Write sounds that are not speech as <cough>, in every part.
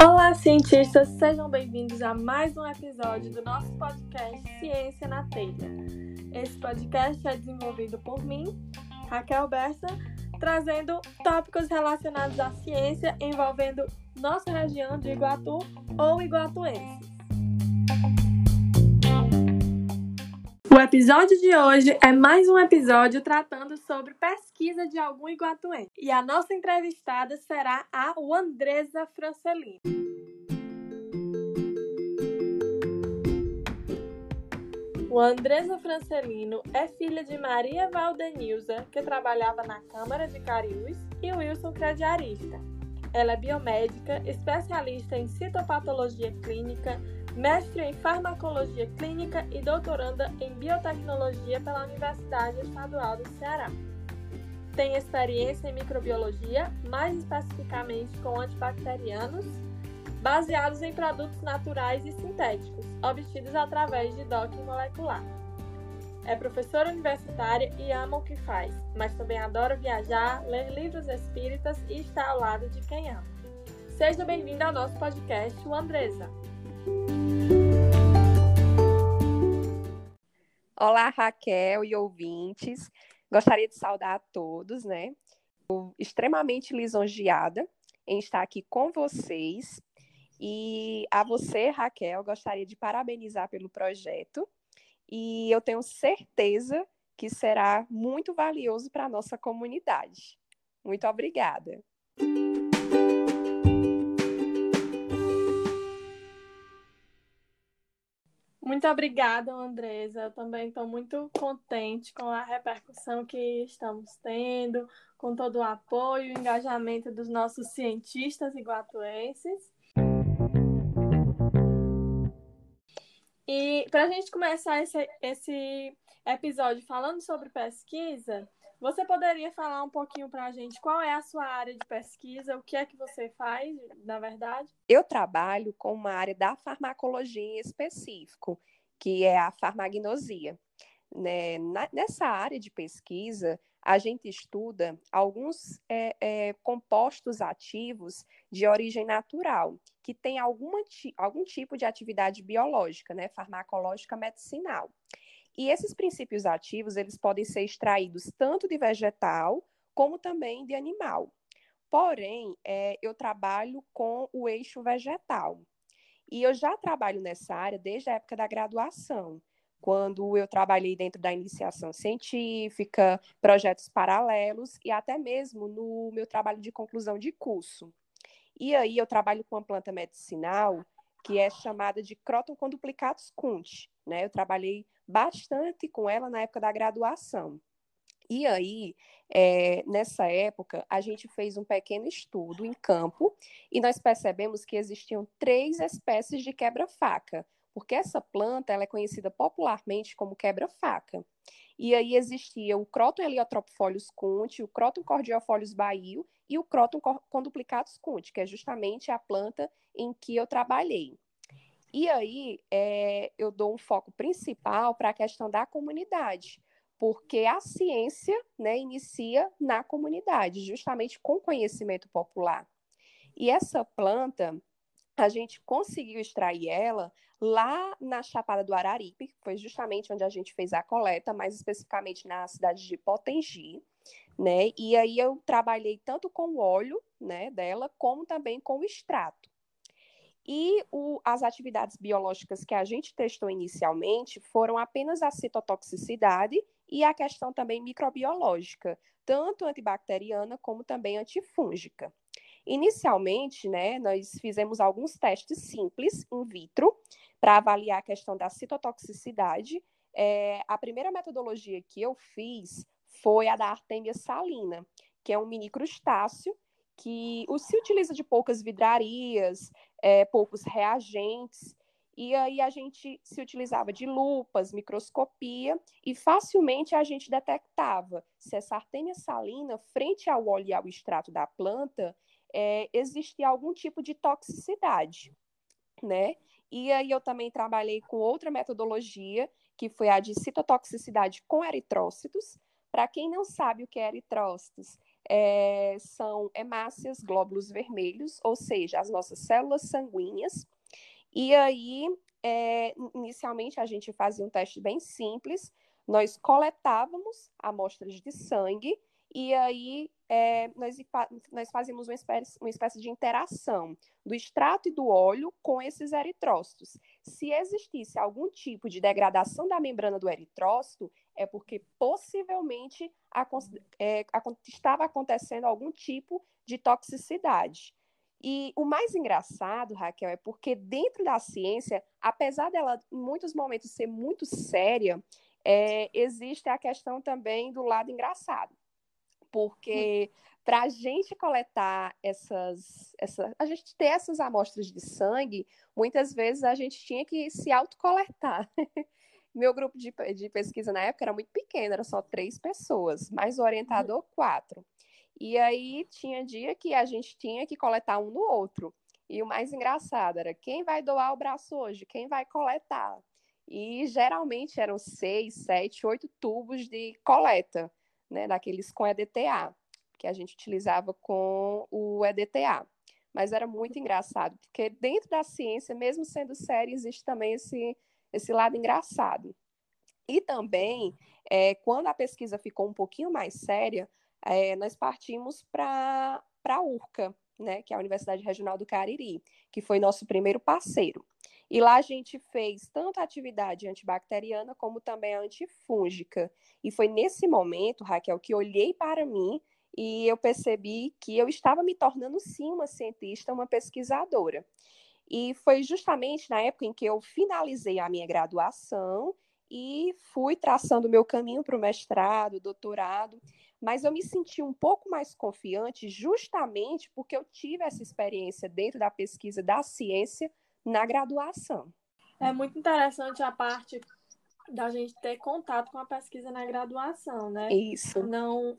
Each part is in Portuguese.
Olá, cientistas! Sejam bem-vindos a mais um episódio do nosso podcast Ciência na Telha. Esse podcast é desenvolvido por mim, Raquel Bessa, trazendo tópicos relacionados à ciência envolvendo nossa região de Iguatu ou iguatuenses. O episódio de hoje é mais um episódio tratando sobre pesquisa de algum iguatuense. E a nossa entrevistada será a Andresa Francelino. O Andresa Francelino é filha de Maria Valdenilza, que trabalhava na Câmara de Cariús, e Wilson Crediarista. Ela é biomédica, especialista em citopatologia clínica, mestre em farmacologia clínica e doutoranda em biotecnologia pela Universidade Estadual do Ceará. Tem experiência em microbiologia, mais especificamente com antibacterianos, baseados em produtos naturais e sintéticos, obtidos através de docking molecular. É professora universitária e ama o que faz, mas também adora viajar, ler livros espíritas e estar ao lado de quem ama. Seja bem-vinda ao nosso podcast, o Andresa. Olá, Raquel e ouvintes. Gostaria de saudar a todos, né? Estou extremamente lisonjeada em estar aqui com vocês. E a você, Raquel, gostaria de parabenizar pelo projeto. E eu tenho certeza que será muito valioso para a nossa comunidade. Muito obrigada. Muito obrigada, Andresa. Eu também estou muito contente com a repercussão que estamos tendo, com todo o apoio e engajamento dos nossos cientistas iguatuenses. E para a gente começar esse, esse episódio falando sobre pesquisa, você poderia falar um pouquinho para a gente qual é a sua área de pesquisa, o que é que você faz, na verdade? Eu trabalho com uma área da farmacologia em específico, que é a farmagnosia. Né? nessa área de pesquisa, a gente estuda alguns é, é, compostos ativos de origem natural, que têm alguma, algum tipo de atividade biológica, né? farmacológica medicinal. E esses princípios ativos, eles podem ser extraídos tanto de vegetal como também de animal. Porém, é, eu trabalho com o eixo vegetal. E eu já trabalho nessa área desde a época da graduação, quando eu trabalhei dentro da iniciação científica, projetos paralelos e até mesmo no meu trabalho de conclusão de curso. E aí eu trabalho com uma planta medicinal que é chamada de Croton conduplicatus cunt. Né? Eu trabalhei bastante com ela na época da graduação. E aí, é, nessa época, a gente fez um pequeno estudo em campo e nós percebemos que existiam três espécies de quebra-faca, porque essa planta ela é conhecida popularmente como quebra-faca. E aí existia o Croton heliotropofolius cunt, o Croton cordiofolius baio e o Croton conduplicatus cunt, que é justamente a planta em que eu trabalhei. E aí é, eu dou um foco principal para a questão da comunidade, porque a ciência né, inicia na comunidade, justamente com conhecimento popular. E essa planta, a gente conseguiu extrair ela lá na Chapada do Araripe, que foi justamente onde a gente fez a coleta, mais especificamente na cidade de Potengi, né? E aí eu trabalhei tanto com o óleo, né, dela, como também com o extrato. E o, as atividades biológicas que a gente testou inicialmente foram apenas a citotoxicidade e a questão também microbiológica, tanto antibacteriana como também antifúngica. Inicialmente, né, nós fizemos alguns testes simples in vitro para avaliar a questão da citotoxicidade. É, a primeira metodologia que eu fiz foi a da Artemia salina, que é um mini crustáceo que se utiliza de poucas vidrarias, é, poucos reagentes, e aí a gente se utilizava de lupas, microscopia, e facilmente a gente detectava se essa artêmia salina, frente ao óleo e ao extrato da planta, é, existia algum tipo de toxicidade, né? E aí eu também trabalhei com outra metodologia, que foi a de citotoxicidade com eritrócitos, Para quem não sabe o que é eritrócitos, é, são hemácias, glóbulos vermelhos, ou seja, as nossas células sanguíneas. E aí, é, inicialmente, a gente fazia um teste bem simples. Nós coletávamos amostras de sangue e aí é, nós, nós fazíamos uma espécie, uma espécie de interação do extrato e do óleo com esses eritrócitos. Se existisse algum tipo de degradação da membrana do eritrócito, é porque possivelmente a, é, a, estava acontecendo algum tipo de toxicidade. E o mais engraçado, Raquel, é porque dentro da ciência, apesar dela em muitos momentos ser muito séria, é, existe a questão também do lado engraçado porque para a gente coletar essas, essa, a gente ter essas amostras de sangue, muitas vezes a gente tinha que se autocoletar. <laughs> Meu grupo de, de pesquisa na época era muito pequeno, era só três pessoas, mais o orientador, uhum. quatro. E aí tinha dia que a gente tinha que coletar um no outro. E o mais engraçado era quem vai doar o braço hoje, quem vai coletar. E geralmente eram seis, sete, oito tubos de coleta né, daqueles com EDTA, que a gente utilizava com o EDTA. Mas era muito engraçado, porque dentro da ciência, mesmo sendo séria, existe também esse, esse lado engraçado. E também, é, quando a pesquisa ficou um pouquinho mais séria, é, nós partimos para a URCA, né, que é a Universidade Regional do Cariri, que foi nosso primeiro parceiro. E lá a gente fez tanto a atividade antibacteriana como também a antifúngica. E foi nesse momento, Raquel, que olhei para mim e eu percebi que eu estava me tornando sim uma cientista, uma pesquisadora. E foi justamente na época em que eu finalizei a minha graduação e fui traçando o meu caminho para o mestrado, doutorado, mas eu me senti um pouco mais confiante justamente porque eu tive essa experiência dentro da pesquisa da ciência na graduação. É muito interessante a parte da gente ter contato com a pesquisa na graduação, né? Isso. Não,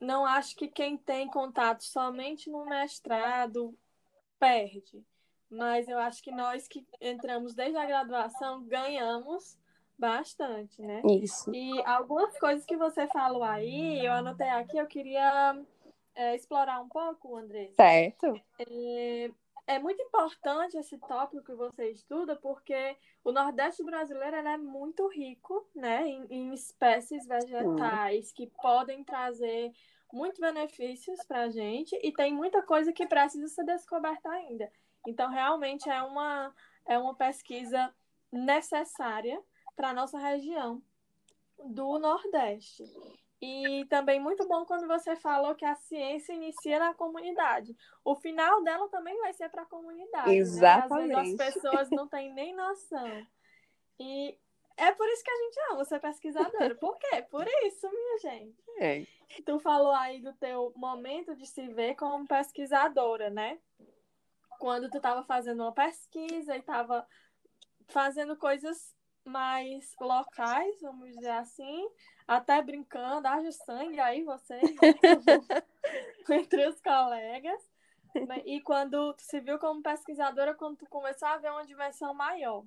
não acho que quem tem contato somente no mestrado perde, mas eu acho que nós que entramos desde a graduação ganhamos bastante, né? Isso. E algumas coisas que você falou aí, eu anotei aqui, eu queria é, explorar um pouco, André. Certo. É, é muito importante esse tópico que você estuda, porque o Nordeste brasileiro é muito rico né, em, em espécies vegetais que podem trazer muitos benefícios para a gente e tem muita coisa que precisa ser descoberta ainda. Então, realmente é uma, é uma pesquisa necessária para a nossa região do Nordeste. E também muito bom quando você falou que a ciência inicia na comunidade. O final dela também vai ser para a comunidade. Exatamente. Né? Às vezes as pessoas não têm nem noção. E é por isso que a gente ama ser pesquisadora. Por quê? Por isso, minha gente. É. Tu falou aí do teu momento de se ver como pesquisadora, né? Quando tu estava fazendo uma pesquisa e estava fazendo coisas mais locais, vamos dizer assim, até brincando, haja sangue aí vocês, <laughs> entre os colegas. E quando tu se viu como pesquisadora, quando tu começou a ver uma dimensão maior.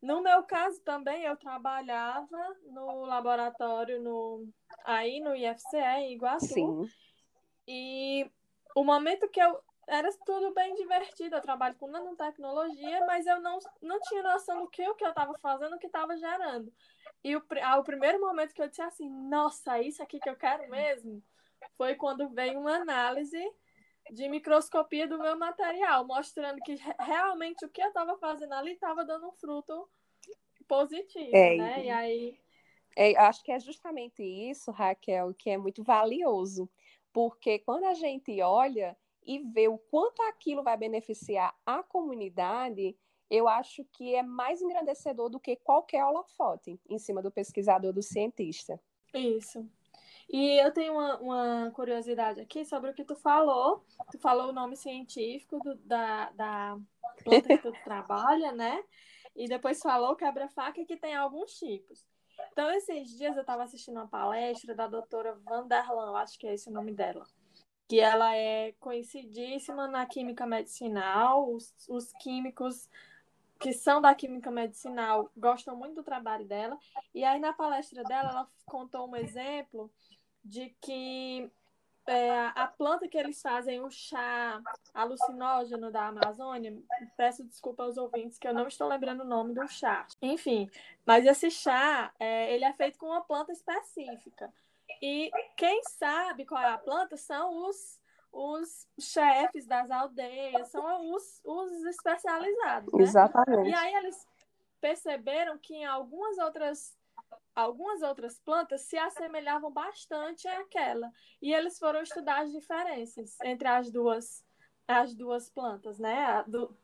No meu caso também, eu trabalhava no laboratório no, aí no IFCE, em Iguaçu. Sim. E o momento que eu era tudo bem divertido. Eu trabalho com nanotecnologia, mas eu não, não tinha noção do que o que eu estava fazendo, o que estava gerando. E o, ah, o primeiro momento que eu disse assim, nossa, isso aqui que eu quero mesmo, foi quando veio uma análise de microscopia do meu material, mostrando que realmente o que eu estava fazendo ali estava dando um fruto positivo, é, né? E aí... É, acho que é justamente isso, Raquel, que é muito valioso, porque quando a gente olha e ver o quanto aquilo vai beneficiar a comunidade, eu acho que é mais engrandecedor do que qualquer holofote em cima do pesquisador, do cientista. Isso. E eu tenho uma, uma curiosidade aqui sobre o que tu falou. Tu falou o nome científico do, da, da planta que tu <laughs> trabalha, né? E depois falou quebra-faca que tem alguns tipos. Então, esses dias eu estava assistindo uma palestra da doutora Vanderlan, acho que é esse o nome dela que ela é conhecidíssima na química medicinal. Os, os químicos que são da química medicinal gostam muito do trabalho dela. E aí, na palestra dela, ela contou um exemplo de que é, a planta que eles fazem o chá alucinógeno da Amazônia, peço desculpa aos ouvintes que eu não estou lembrando o nome do chá. Enfim, mas esse chá, é, ele é feito com uma planta específica. E quem sabe qual é a planta são os, os chefes das aldeias, são os, os especializados. Né? Exatamente. E aí eles perceberam que em algumas outras algumas outras plantas se assemelhavam bastante àquela. E eles foram estudar as diferenças entre as duas, as duas plantas, né? Do,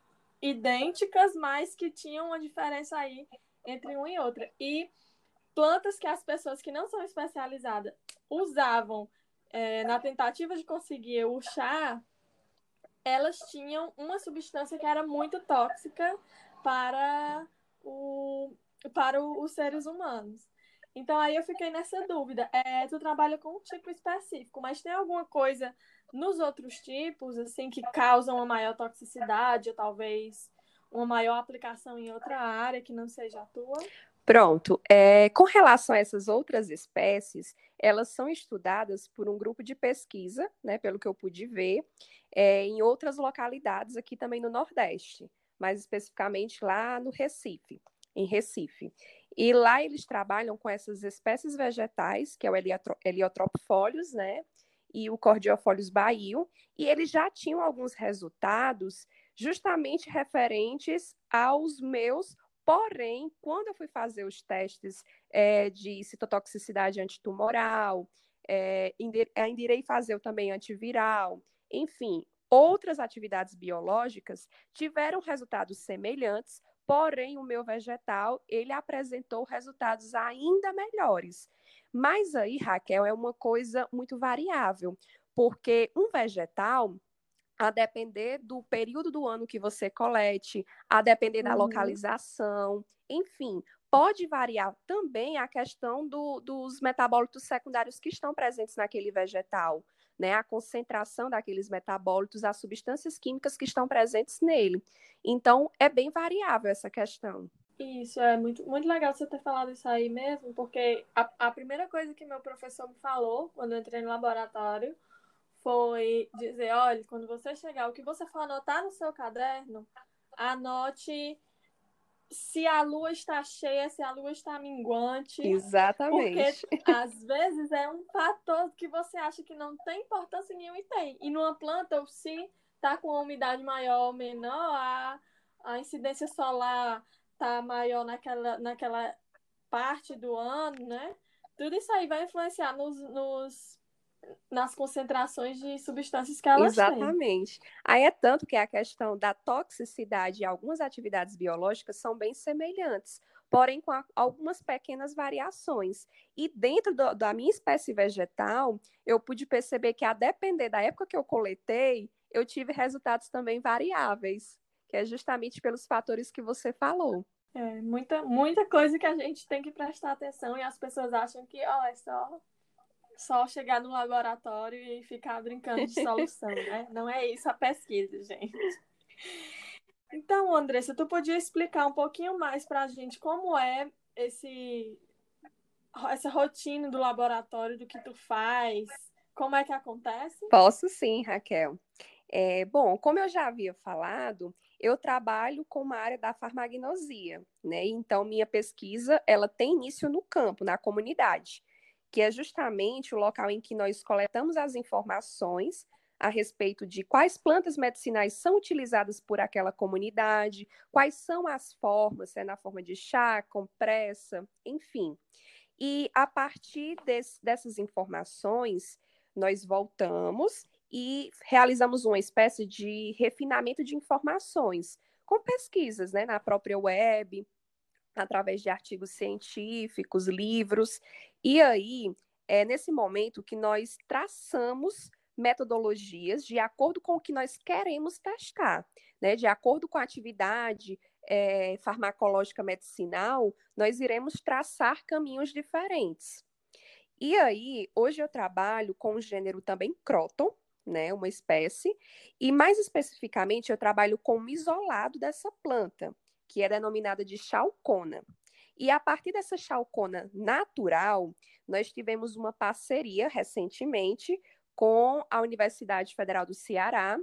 idênticas, mas que tinham uma diferença aí entre uma e outra. E plantas que as pessoas que não são especializadas usavam é, na tentativa de conseguir o chá, elas tinham uma substância que era muito tóxica para, o, para o, os seres humanos. Então aí eu fiquei nessa dúvida. É, tu trabalha com um tipo específico, mas tem alguma coisa nos outros tipos, assim, que causam uma maior toxicidade, ou talvez uma maior aplicação em outra área que não seja a tua? Pronto. É, com relação a essas outras espécies, elas são estudadas por um grupo de pesquisa, né, pelo que eu pude ver, é, em outras localidades aqui também no Nordeste, mais especificamente lá no Recife, em Recife. E lá eles trabalham com essas espécies vegetais, que é o Heliotropofolius, né? E o Cordiofolius baio, e eles já tinham alguns resultados justamente referentes aos meus Porém, quando eu fui fazer os testes é, de citotoxicidade antitumoral, é, irei fazer também antiviral, enfim, outras atividades biológicas tiveram resultados semelhantes, Porém, o meu vegetal, ele apresentou resultados ainda melhores. Mas aí, Raquel, é uma coisa muito variável, porque um vegetal, a depender do período do ano que você colete, a depender da uhum. localização, enfim, pode variar também a questão do, dos metabólitos secundários que estão presentes naquele vegetal né, a concentração daqueles metabólitos, as substâncias químicas que estão presentes nele. Então, é bem variável essa questão. Isso, é muito, muito legal você ter falado isso aí mesmo, porque a, a primeira coisa que meu professor me falou quando eu entrei no laboratório foi dizer, olha, quando você chegar, o que você for anotar no seu caderno, anote se a lua está cheia, se a lua está minguante. Exatamente. Porque às vezes é um fator que você acha que não tem importância nenhuma e tem. E numa planta, se está com uma umidade maior ou menor, a, a incidência solar está maior naquela, naquela parte do ano, né? Tudo isso aí vai influenciar nos, nos nas concentrações de substâncias que elas Exatamente. têm. Exatamente. Aí é tanto que a questão da toxicidade e algumas atividades biológicas são bem semelhantes, porém com a, algumas pequenas variações. E dentro do, da minha espécie vegetal, eu pude perceber que a depender da época que eu coletei, eu tive resultados também variáveis, que é justamente pelos fatores que você falou. É, muita, muita coisa que a gente tem que prestar atenção e as pessoas acham que, ó, é só só chegar no laboratório e ficar brincando de solução, né? <laughs> Não é isso a pesquisa, gente. Então, Andressa, tu podia explicar um pouquinho mais para a gente como é esse essa rotina do laboratório, do que tu faz, como é que acontece? Posso sim, Raquel. É, bom, como eu já havia falado, eu trabalho com uma área da farmagnosia, né? Então, minha pesquisa, ela tem início no campo, na comunidade que é justamente o local em que nós coletamos as informações a respeito de quais plantas medicinais são utilizadas por aquela comunidade, quais são as formas, é na forma de chá, compressa, enfim. E a partir desse, dessas informações, nós voltamos e realizamos uma espécie de refinamento de informações, com pesquisas né, na própria web, através de artigos científicos, livros. E aí, é nesse momento que nós traçamos metodologias de acordo com o que nós queremos testar, né? De acordo com a atividade é, farmacológica medicinal, nós iremos traçar caminhos diferentes. E aí, hoje eu trabalho com o gênero também Croton, né, uma espécie, e mais especificamente eu trabalho com o isolado dessa planta, que é denominada de chalcona. E a partir dessa chalcona natural, nós tivemos uma parceria recentemente com a Universidade Federal do Ceará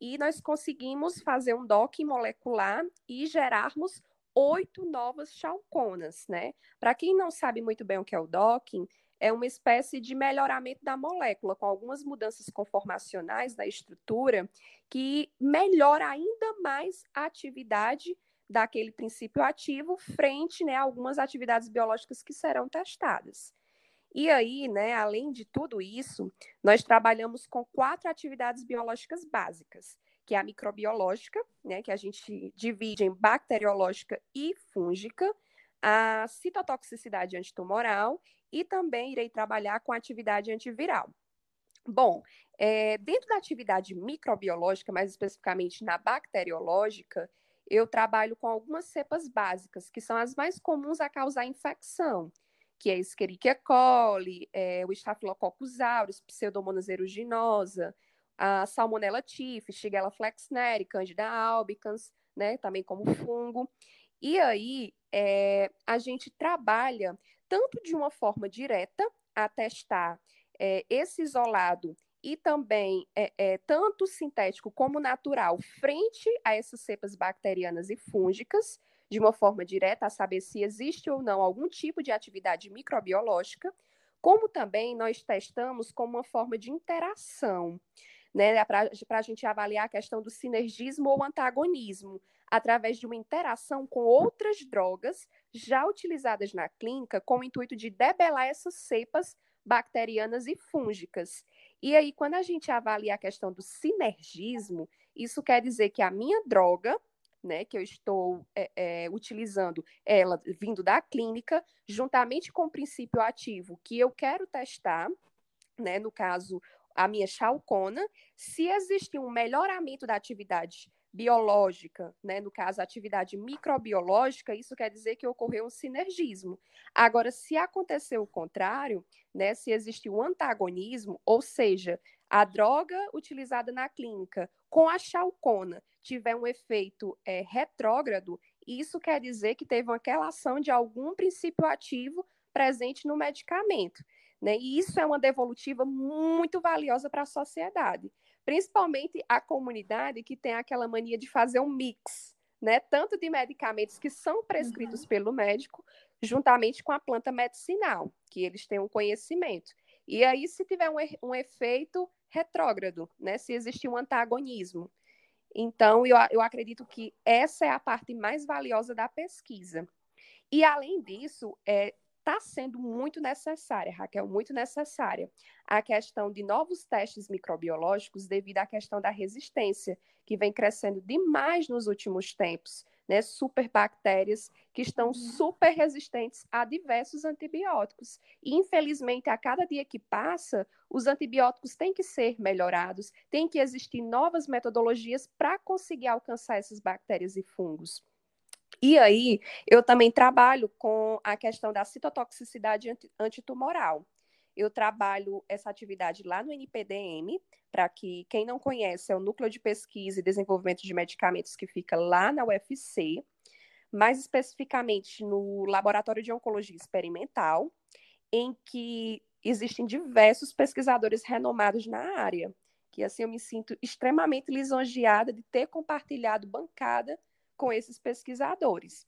e nós conseguimos fazer um docking molecular e gerarmos oito novas chalconas, né? Para quem não sabe muito bem o que é o docking, é uma espécie de melhoramento da molécula, com algumas mudanças conformacionais da estrutura, que melhora ainda mais a atividade daquele princípio ativo frente né, a algumas atividades biológicas que serão testadas. E aí, né, além de tudo isso, nós trabalhamos com quatro atividades biológicas básicas, que é a microbiológica, né, que a gente divide em bacteriológica e fúngica, a citotoxicidade antitumoral e também irei trabalhar com atividade antiviral. Bom, é, dentro da atividade microbiológica, mais especificamente na bacteriológica, eu trabalho com algumas cepas básicas, que são as mais comuns a causar infecção, que é Escherichia coli, é, o Staphylococcus aureus, Pseudomonas aeruginosa, a Salmonella typhi, Shigella flexneri, Candida albicans, né, também como fungo. E aí, é, a gente trabalha tanto de uma forma direta, a testar é, esse isolado e também é, é, tanto sintético como natural frente a essas cepas bacterianas e fúngicas, de uma forma direta, a saber se existe ou não algum tipo de atividade microbiológica, como também nós testamos como uma forma de interação, né, para a gente avaliar a questão do sinergismo ou antagonismo, através de uma interação com outras drogas já utilizadas na clínica, com o intuito de debelar essas cepas bacterianas e fúngicas. E aí, quando a gente avalia a questão do sinergismo, isso quer dizer que a minha droga, né, que eu estou é, é, utilizando ela vindo da clínica, juntamente com o princípio ativo que eu quero testar, né, no caso, a minha chalcona, se existe um melhoramento da atividade biológica, né, no caso, atividade microbiológica, isso quer dizer que ocorreu um sinergismo. Agora, se acontecer o contrário, né, se existe um antagonismo, ou seja, a droga utilizada na clínica com a chalcona tiver um efeito é, retrógrado, isso quer dizer que teve uma relação de algum princípio ativo presente no medicamento. Né? E isso é uma devolutiva muito valiosa para a sociedade principalmente a comunidade que tem aquela mania de fazer um mix, né? Tanto de medicamentos que são prescritos uhum. pelo médico, juntamente com a planta medicinal, que eles têm um conhecimento. E aí, se tiver um, um efeito retrógrado, né? Se existir um antagonismo. Então, eu, eu acredito que essa é a parte mais valiosa da pesquisa. E, além disso, é, está sendo muito necessária, Raquel, muito necessária, a questão de novos testes microbiológicos devido à questão da resistência, que vem crescendo demais nos últimos tempos, né? Superbactérias que estão uhum. super resistentes a diversos antibióticos. E, infelizmente, a cada dia que passa, os antibióticos têm que ser melhorados, tem que existir novas metodologias para conseguir alcançar essas bactérias e fungos. E aí, eu também trabalho com a questão da citotoxicidade antitumoral. Eu trabalho essa atividade lá no NPDM, para que quem não conhece, é o Núcleo de Pesquisa e Desenvolvimento de Medicamentos que fica lá na UFC, mais especificamente no Laboratório de Oncologia Experimental, em que existem diversos pesquisadores renomados na área, que assim eu me sinto extremamente lisonjeada de ter compartilhado bancada com esses pesquisadores.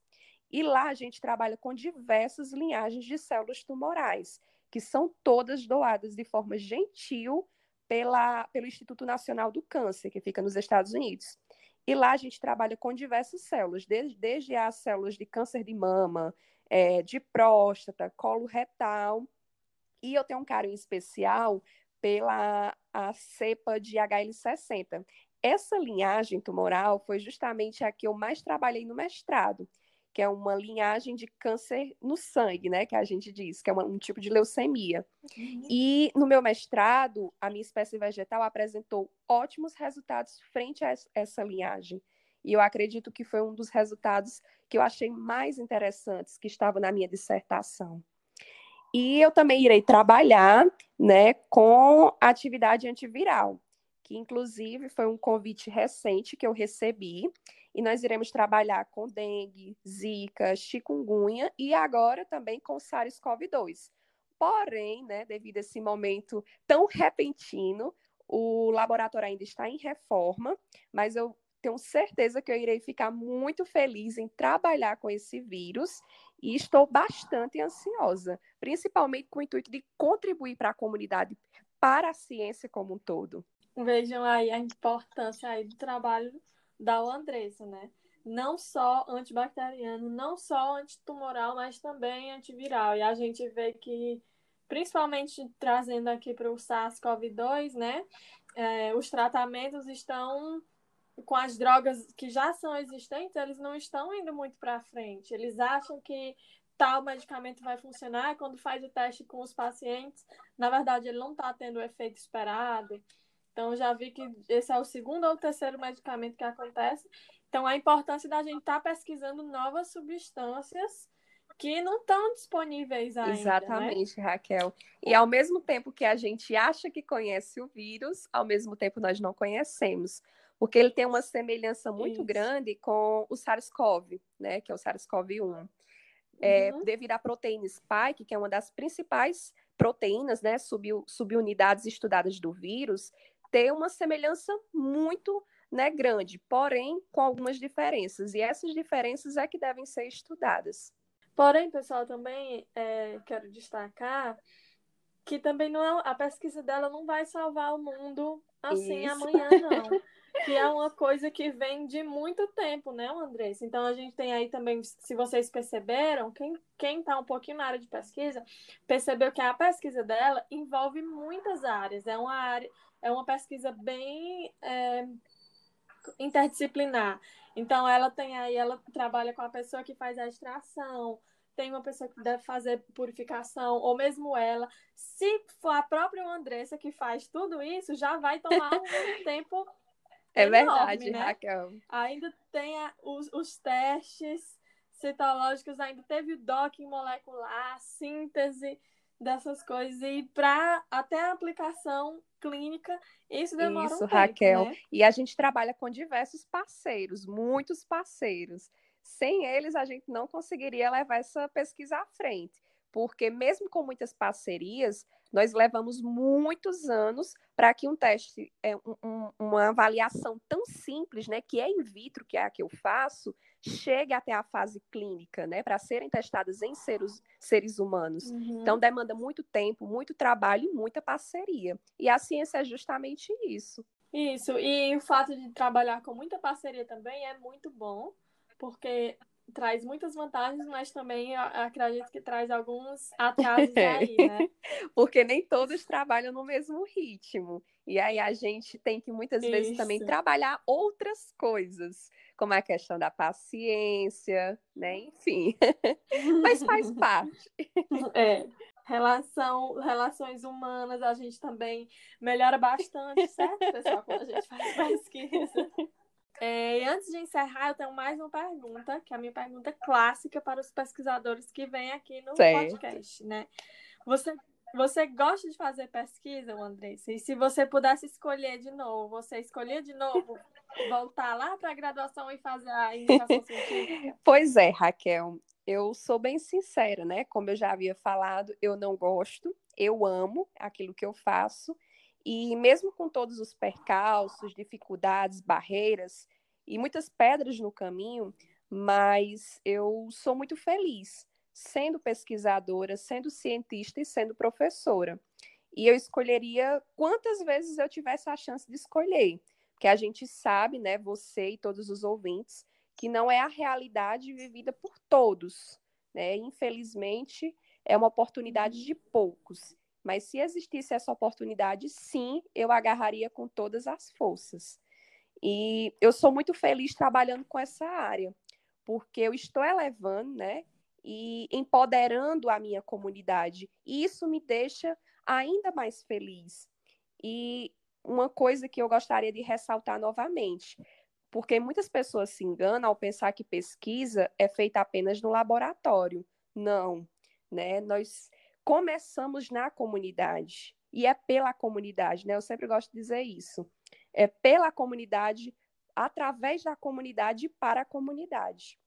E lá a gente trabalha com diversas linhagens de células tumorais, que são todas doadas de forma gentil pela, pelo Instituto Nacional do Câncer, que fica nos Estados Unidos. E lá a gente trabalha com diversas células, desde, desde as células de câncer de mama, é, de próstata, colo retal. E eu tenho um carinho especial pela a cepa de HL60, essa linhagem tumoral foi justamente a que eu mais trabalhei no mestrado, que é uma linhagem de câncer no sangue, né, que a gente diz, que é uma, um tipo de leucemia. Uhum. E no meu mestrado, a minha espécie vegetal apresentou ótimos resultados frente a essa linhagem. E eu acredito que foi um dos resultados que eu achei mais interessantes que estavam na minha dissertação. E eu também irei trabalhar, né, com atividade antiviral que inclusive foi um convite recente que eu recebi, e nós iremos trabalhar com dengue, zika, chikungunya e agora também com SARS-CoV-2. Porém, né, devido a esse momento tão repentino, o laboratório ainda está em reforma, mas eu tenho certeza que eu irei ficar muito feliz em trabalhar com esse vírus e estou bastante ansiosa, principalmente com o intuito de contribuir para a comunidade, para a ciência como um todo. Vejam aí a importância aí do trabalho da Andressa, né? Não só antibacteriano, não só antitumoral, mas também antiviral. E a gente vê que, principalmente trazendo aqui para o SARS-CoV-2, né? É, os tratamentos estão com as drogas que já são existentes, eles não estão indo muito para frente. Eles acham que tal medicamento vai funcionar, quando faz o teste com os pacientes, na verdade ele não está tendo o efeito esperado. Então já vi que esse é o segundo ou terceiro medicamento que acontece. Então a importância da gente estar tá pesquisando novas substâncias que não estão disponíveis ainda. Né? Exatamente, né? Raquel. E ao mesmo tempo que a gente acha que conhece o vírus, ao mesmo tempo nós não conhecemos porque ele tem uma semelhança muito Isso. grande com o SARS-CoV, né, que é o SARS-CoV-1. É, uhum. devido à proteína spike, que é uma das principais proteínas, né, sub, subunidades estudadas do vírus, tem uma semelhança muito né, grande, porém com algumas diferenças. E essas diferenças é que devem ser estudadas. Porém, pessoal, também é, quero destacar que também não é, a pesquisa dela não vai salvar o mundo assim Isso. amanhã, não. que é uma coisa que vem de muito tempo, né, Andressa? Então a gente tem aí também, se vocês perceberam, quem quem está um pouquinho na área de pesquisa percebeu que a pesquisa dela envolve muitas áreas. É uma área, é uma pesquisa bem é, interdisciplinar. Então ela tem aí, ela trabalha com a pessoa que faz a extração, tem uma pessoa que deve fazer purificação, ou mesmo ela. Se for a própria Andressa que faz tudo isso, já vai tomar um <laughs> tempo é enorme, verdade, né? Raquel. Ainda tem a, os, os testes citológicos, ainda teve o docking molecular, síntese dessas coisas, e para até a aplicação clínica, isso demora isso, um tempo, Raquel. Né? E a gente trabalha com diversos parceiros, muitos parceiros. Sem eles, a gente não conseguiria levar essa pesquisa à frente, porque mesmo com muitas parcerias, nós levamos muitos anos para que um teste, é, um, uma avaliação tão simples, né, que é in vitro, que é a que eu faço, chegue até a fase clínica, né, para serem testadas em seres, seres humanos. Uhum. Então, demanda muito tempo, muito trabalho e muita parceria. E a ciência é justamente isso. Isso, e o fato de trabalhar com muita parceria também é muito bom, porque traz muitas vantagens, mas também acredito que traz alguns atrasos aí, né? <laughs> Porque nem todos trabalham no mesmo ritmo. E aí a gente tem que muitas Isso. vezes também trabalhar outras coisas, como a questão da paciência, né? Enfim. <laughs> mas faz <laughs> parte. É. Relação, relações humanas, a gente também melhora bastante, certo, pessoal, quando a gente faz pesquisa. É, e antes de encerrar, eu tenho mais uma pergunta, que é a minha pergunta clássica para os pesquisadores que vêm aqui no certo. podcast, né? Você, você gosta de fazer pesquisa, Andressa? E se você pudesse escolher de novo, você escolher de novo voltar lá para a graduação e fazer a iniciação <laughs> científica? Pois é, Raquel. Eu sou bem sincera, né? Como eu já havia falado, eu não gosto, eu amo aquilo que eu faço. E mesmo com todos os percalços, dificuldades, barreiras e muitas pedras no caminho, mas eu sou muito feliz sendo pesquisadora, sendo cientista e sendo professora. E eu escolheria quantas vezes eu tivesse a chance de escolher, porque a gente sabe, né, você e todos os ouvintes, que não é a realidade vivida por todos, né? Infelizmente, é uma oportunidade de poucos. Mas se existisse essa oportunidade, sim, eu agarraria com todas as forças. E eu sou muito feliz trabalhando com essa área, porque eu estou elevando, né, e empoderando a minha comunidade. E isso me deixa ainda mais feliz. E uma coisa que eu gostaria de ressaltar novamente, porque muitas pessoas se enganam ao pensar que pesquisa é feita apenas no laboratório. Não, né? Nós começamos na comunidade e é pela comunidade, né? Eu sempre gosto de dizer isso. é pela comunidade, através da comunidade para a comunidade.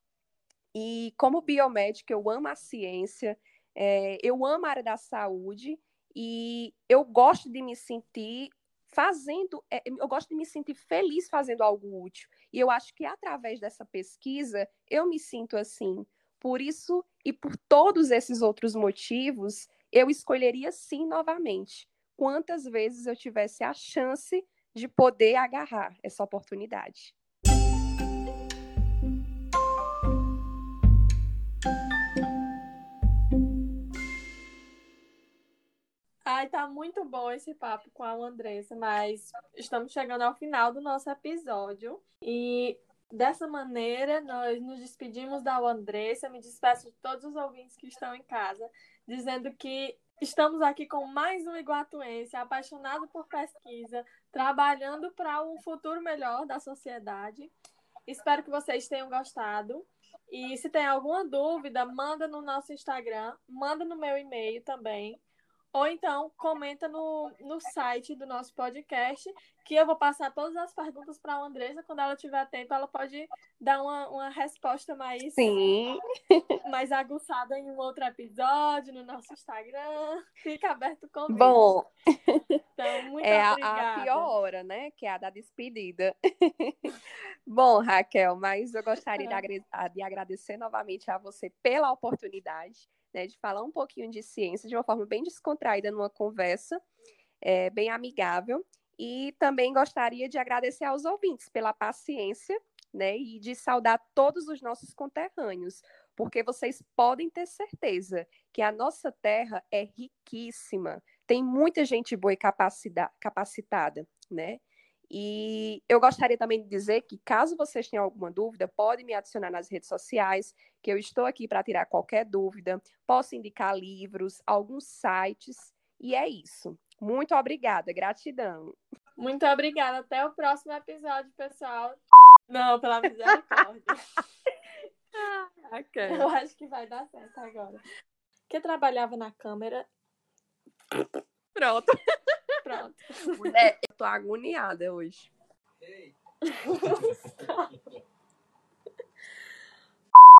E como biomédica, eu amo a ciência, é, eu amo a área da saúde e eu gosto de me sentir fazendo, é, eu gosto de me sentir feliz fazendo algo útil. E eu acho que através dessa pesquisa eu me sinto assim. Por isso e por todos esses outros motivos, eu escolheria sim novamente. Quantas vezes eu tivesse a chance de poder agarrar essa oportunidade. Ai, tá muito bom esse papo com a Andressa, mas estamos chegando ao final do nosso episódio. E dessa maneira, nós nos despedimos da Andressa. Me despeço de todos os ouvintes que estão em casa, dizendo que estamos aqui com mais um iguatuense apaixonado por pesquisa, trabalhando para um futuro melhor da sociedade. Espero que vocês tenham gostado. E se tem alguma dúvida, manda no nosso Instagram, manda no meu e-mail também ou então, comenta no, no site do nosso podcast, que eu vou passar todas as perguntas para a Andresa. Quando ela tiver tempo, ela pode dar uma, uma resposta mais, Sim. mais aguçada em um outro episódio no nosso Instagram. Fica aberto o convite. Bom, então, muito é obrigada. a pior hora, né? Que é a da despedida. <laughs> Bom, Raquel, mas eu gostaria de, de agradecer novamente a você pela oportunidade né, de falar um pouquinho de ciência de uma forma bem descontraída numa conversa, é, bem amigável. E também gostaria de agradecer aos ouvintes pela paciência né, e de saudar todos os nossos conterrâneos, porque vocês podem ter certeza que a nossa terra é riquíssima, tem muita gente boa e capacitada, né? E eu gostaria também de dizer que, caso vocês tenham alguma dúvida, pode me adicionar nas redes sociais, que eu estou aqui para tirar qualquer dúvida. Posso indicar livros, alguns sites, e é isso. Muito obrigada, gratidão. Muito obrigada. Até o próximo episódio, pessoal. Não, pela misericórdia. <laughs> okay. Eu acho que vai dar certo agora. Que trabalhava na câmera. Pronto. <laughs> Pronto. Mulher, eu tô agoniada hoje. Ei. <laughs>